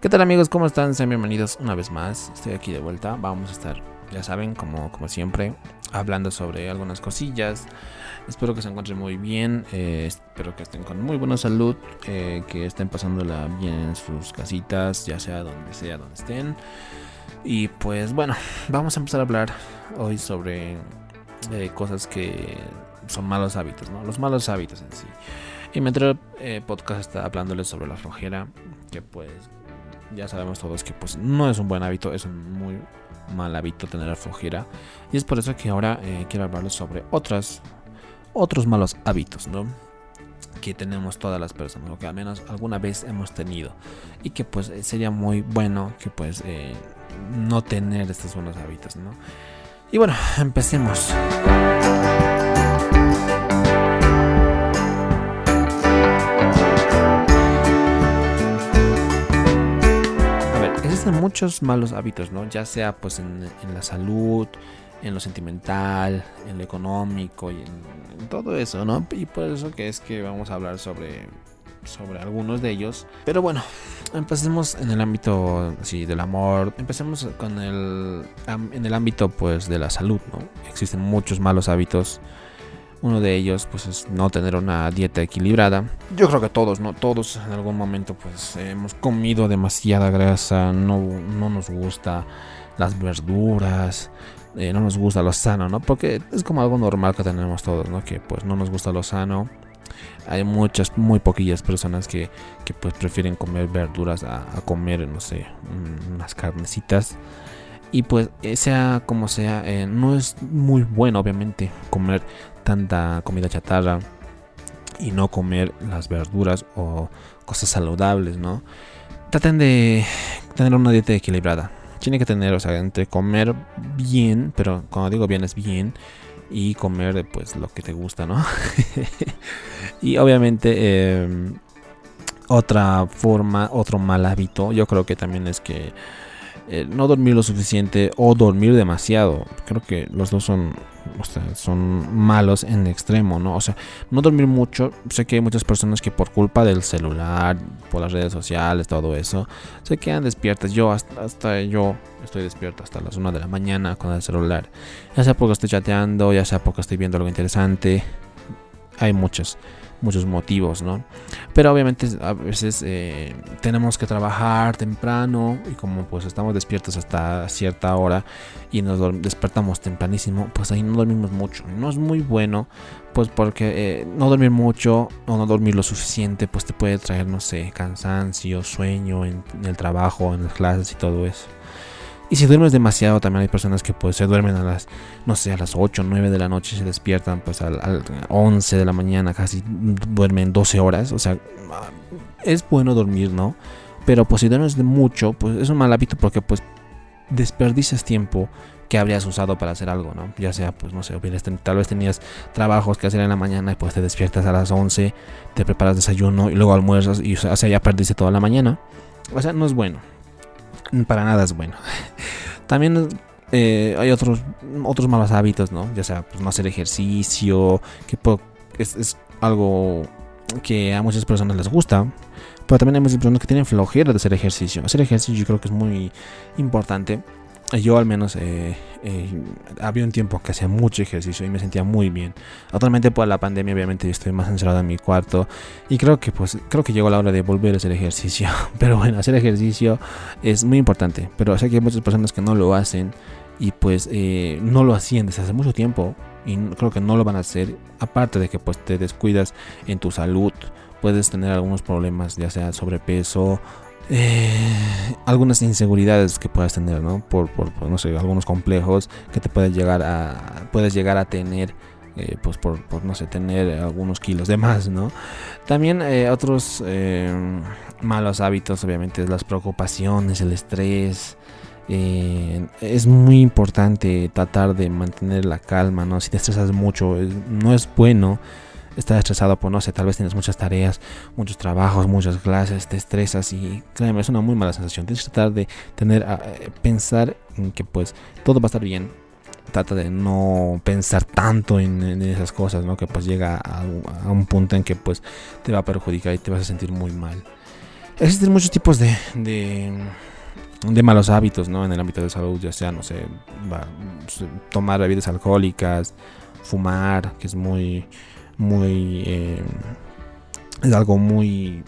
¿Qué tal amigos? ¿Cómo están? Sean bienvenidos una vez más. Estoy aquí de vuelta. Vamos a estar, ya saben, como, como siempre, hablando sobre algunas cosillas. Espero que se encuentren muy bien. eh, espero que estén con muy buena salud. eh, que estén pasándola bien en sus casitas, ya sea donde sea, donde estén. Y pues bueno, vamos a empezar a hablar hoy sobre eh, cosas que son malos hábitos, ¿no? Los malos hábitos en sí. Y mi anterior podcast está hablándoles sobre la flojera, que pues ya sabemos todos que pues no es un buen hábito, es un muy mal hábito tener flojera. Y es por eso que ahora eh, quiero hablarles sobre otras, otros malos hábitos, ¿no? Que tenemos todas las personas, o que al menos alguna vez hemos tenido. Y que pues eh, sería muy bueno que pues eh, no tener estos buenos hábitos, ¿no? Y bueno, empecemos. Muchos malos hábitos, ¿no? Ya sea pues en, la salud, en lo sentimental, en lo económico y en, todo eso, ¿no? Y por eso que es que vamos a hablar sobre, sobre algunos de ellos. Pero bueno, empecemos en el ámbito sí, del amor. Empecemos con el en el ámbito pues de la salud, ¿no? Existen muchos malos hábitos. Uno de ellos pues es no tener una dieta equilibrada. Yo creo que todos, ¿no? Todos en algún momento pues hemos comido demasiada grasa, no, no nos gusta las verduras, eh, no nos gusta lo sano, ¿no? Porque es como algo normal que tenemos todos, ¿no? Que pues no nos gusta lo sano. Hay muchas, muy poquillas personas que, que pues prefieren comer verduras a, comer, no sé, un- unas carnecitas. Y pues eh, sea como sea, eh, no es muy bueno obviamente comer tanta comida chatarra y no comer las verduras o cosas saludables, ¿no? Traten de tener una dieta equilibrada. Tiene que tener, o sea, entre comer bien, pero cuando digo bien es bien, y comer pues lo que te gusta, ¿no? y obviamente eh, otra forma, otro mal hábito, yo creo que también es que eh, no dormir lo suficiente o dormir demasiado. Creo que los dos son, son malos en extremo, ¿no? O sea, no dormir mucho. Sé que hay muchas personas que por culpa del celular, por las redes sociales, todo eso, se quedan despiertas. Yo hasta, hasta yo estoy despierto hasta las 1 de la mañana con el celular. Ya sea porque estoy chateando, ya sea porque estoy viendo algo interesante. Hay muchos, muchos motivos, ¿no? Pero obviamente a veces eh, tenemos que trabajar temprano y como pues estamos despiertos hasta cierta hora y nos despertamos tempranísimo, pues ahí no dormimos mucho. No es muy bueno, pues porque eh, no dormir mucho o no dormir lo suficiente, pues te puede traer, no sé, cansancio, sueño en el trabajo, en las clases y todo eso. Y si duermes demasiado, también hay personas que pues se duermen a las, no sé, a las 8, 9 de la noche se despiertan pues al, al 11 de la mañana, casi duermen 12 horas. O sea, es bueno dormir, ¿no? Pero pues si duermes de mucho, pues es un mal hábito porque pues desperdicias tiempo que habrías usado para hacer algo, ¿no? Ya sea, pues no sé, tal vez tenías trabajos que hacer en la mañana y pues te despiertas a las 11, te preparas desayuno y luego almuerzas y o sea, ya perdiste toda la mañana. O sea, no es bueno. Para nada es bueno. También eh, hay otros, otros malos hábitos, ¿no? Ya sea, pues no hacer ejercicio, que es, es algo que a muchas personas les gusta, pero también hay muchas personas que tienen flojera de hacer ejercicio. Hacer ejercicio yo creo que es muy importante. Yo al menos eh, eh, había un tiempo que hacía mucho ejercicio y me sentía muy bien. Actualmente por la pandemia obviamente estoy más encerrado en mi cuarto y creo que pues creo que llegó la hora de volver a hacer ejercicio. Pero bueno, hacer ejercicio es muy importante. Pero sé que hay muchas personas que no lo hacen y pues eh, no lo hacían desde hace mucho tiempo y creo que no lo van a hacer. Aparte de que pues te descuidas en tu salud, puedes tener algunos problemas, ya sea sobrepeso, eh, algunas inseguridades que puedas tener, ¿no? Por, por, no sé, algunos complejos que te puedes llegar a, puedes llegar a tener. eh, pues por, no sé, tener algunos kilos de más, ¿no? También eh, otros malos hábitos, obviamente, las preocupaciones, el estrés, es muy importante tratar de mantener la calma, ¿no? Si te estresas mucho, no es bueno estar estresado por, no sé, tal vez tienes muchas tareas, muchos trabajos, muchas clases, te estresas y créeme, es una muy mala sensación. Tienes que tratar de tener, a- eh, pensar en que pues todo va a estar bien. Trata de no pensar tanto en, esas cosas, ¿no? Que pues llega a, un punto en que pues te va a perjudicar y te vas a sentir muy mal. existen muchos tipos de, de, malos hábitos, ¿no? En el ámbito de salud, ya sea, no sé, tomar bebidas alcohólicas, fumar, que es muy, muy, eh, es algo muy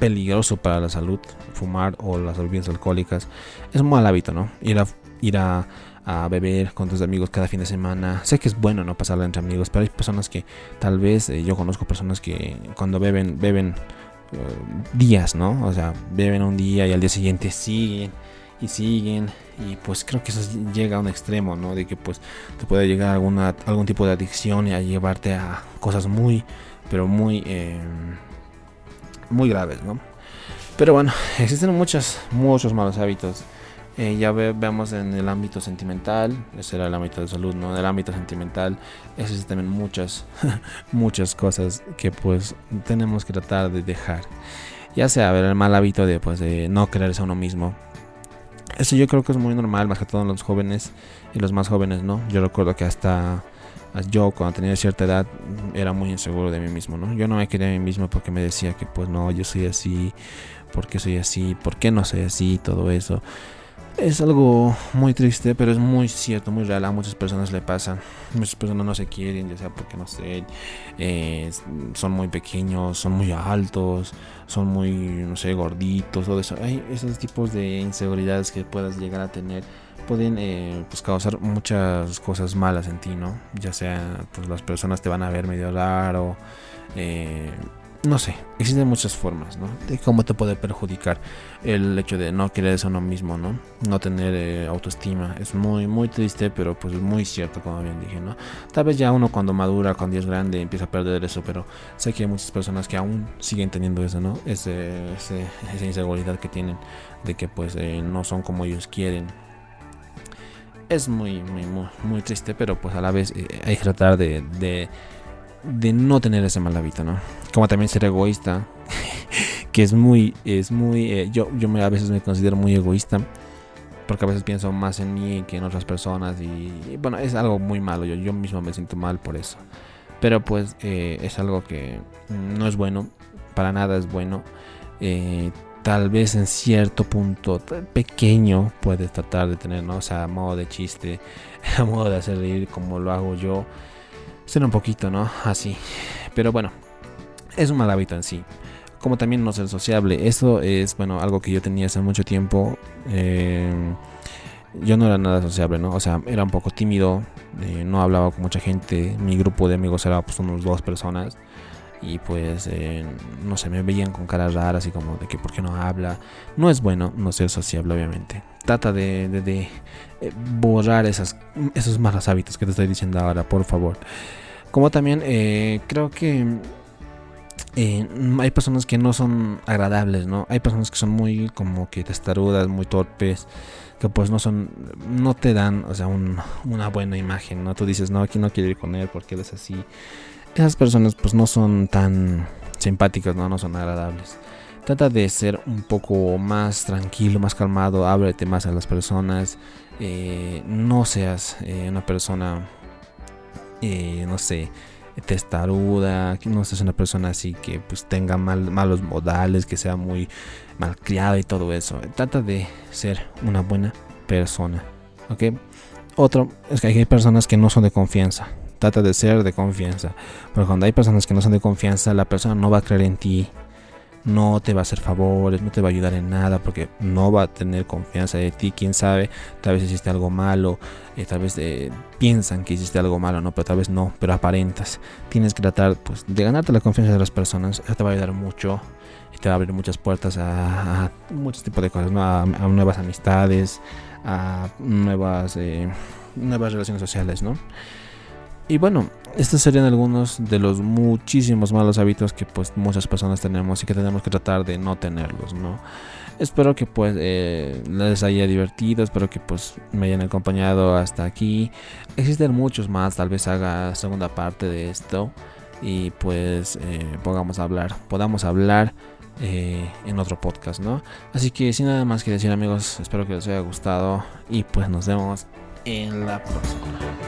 peligroso para la salud, fumar o las bebidas alcohólicas. Es un mal hábito, ¿no? Ir a, ir a, beber con tus amigos cada fin de semana. Sé que es bueno no pasarla entre amigos, pero hay personas que tal vez, eh, yo conozco personas que cuando beben, beben eh, días, ¿no? O sea, beben un día y al día siguiente siguen y siguen y pues creo que eso llega a un extremo, ¿no? De que pues te puede llegar alguna, algún tipo de adicción y a llevarte a cosas muy, pero muy... Eh, muy graves, ¿no? Pero bueno, existen muchos, muchos malos hábitos. Eh, ya veamos en el ámbito sentimental, ese era el ámbito de salud, ¿no? En el ámbito sentimental existen también muchas, muchas cosas que pues tenemos que tratar de dejar. Ya sea ver el mal hábito de pues de no creerse a uno mismo. Eso yo creo que es muy normal, más que todo en los jóvenes y los más jóvenes, ¿no? Yo recuerdo que hasta yo cuando tenía cierta edad era muy inseguro de mí mismo, ¿no? Yo no me quería a mí mismo porque me decía que pues no, yo soy así, porque soy así, por qué no soy así, todo eso. Es algo muy triste, pero es muy cierto, muy real. A muchas personas le pasa. Muchas personas no se quieren, ya sea porque no sé, eh, son muy pequeños, son muy altos, son muy, no sé, gorditos, todo eso. Hay esos tipos de inseguridades que puedas llegar a tener pueden eh, pues causar muchas cosas malas en ti, ¿no? Ya sea, pues las personas te van a ver medio raro, eh, no sé, existen muchas formas, ¿no? De cómo te puede perjudicar el hecho de no querer a uno mismo, ¿no? No tener eh, autoestima. Es muy, muy triste, pero pues muy cierto, como bien dije, ¿no? Tal vez ya uno cuando madura, cuando es grande, empieza a perder eso, pero sé que hay muchas personas que aún siguen teniendo eso, ¿no? Ese, esa inseguridad que tienen de que pues no son como ellos quieren es muy, muy, muy, triste, pero pues a la vez eh, hay que tratar de, no tener ese mal hábito, ¿no? Como también ser egoísta, que es muy, es muy, eh, yo, yo me, a veces me considero muy egoísta, porque a veces pienso más en mí que en otras personas y, bueno, es algo muy malo, yo, yo mismo me siento mal por eso. Pero pues eh, es algo que no es bueno, para nada es bueno. Eh, tal vez en cierto punto pequeño puedes tratar de tener, ¿no? O sea, a modo de chiste, a modo de hacer reír como lo hago yo. Ser un poquito, ¿no? Así. Pero bueno, es un mal hábito en sí. Como también no ser sociable. Eso es, bueno, algo que yo tenía hace mucho tiempo. Eh, yo no era nada sociable, ¿no? O sea, era un poco tímido. Eh, no hablaba con mucha gente. Mi grupo de amigos era pues unos dos personas y pues eh, no sé, me veían con caras raras y como de que por qué no habla. No es bueno no ser sociable, obviamente. Trata de, de, eh, borrar esas, esos malos hábitos que te estoy diciendo ahora, por favor. Como también eh, creo que hay personas que no son agradables, ¿no? Hay personas que son muy como que testarudas, muy torpes, que pues no son, no te dan, o sea, una buena imagen, ¿no? Tú dices, no, aquí no quiero ir con él porque él es así esas personas pues no son tan simpáticas, no, no son agradables. Trata de ser un poco más tranquilo, más calmado, ábrete más a las personas, eh, no seas eh, una persona, eh, no sé, testaruda, no seas una persona así que pues tenga mal, malos modales, que sea muy malcriada y todo eso. Trata de ser una buena persona, ¿ok? Otro es que hay personas que no son de confianza, trata de ser de confianza. Pero cuando hay personas que no son de confianza, la persona no va a creer en ti, no te va a hacer favores, no te va a ayudar en nada porque no va a tener confianza de ti. Quién sabe, tal vez hiciste algo malo, eh, tal vez eh, piensan que hiciste algo malo, no, pero tal vez no, pero aparentas. Tienes que tratar pues, de ganarte la confianza de las personas. Eso te va a ayudar mucho y te va a abrir muchas puertas a, muchos tipos de cosas, a, nuevas amistades, a nuevas, eh, nuevas relaciones sociales, ¿no? Y bueno, estos serían algunos de los muchísimos malos hábitos que pues muchas personas tenemos y que tenemos que tratar de no tenerlos, ¿no? Espero que pues eh, les haya divertido, espero que pues me hayan acompañado hasta aquí. Existen muchos más, tal vez haga segunda parte de esto y pues eh, podamos hablar, podamos hablar eh, en otro podcast, ¿no? Así que sin nada más que decir amigos, espero que les haya gustado y pues nos vemos en la próxima.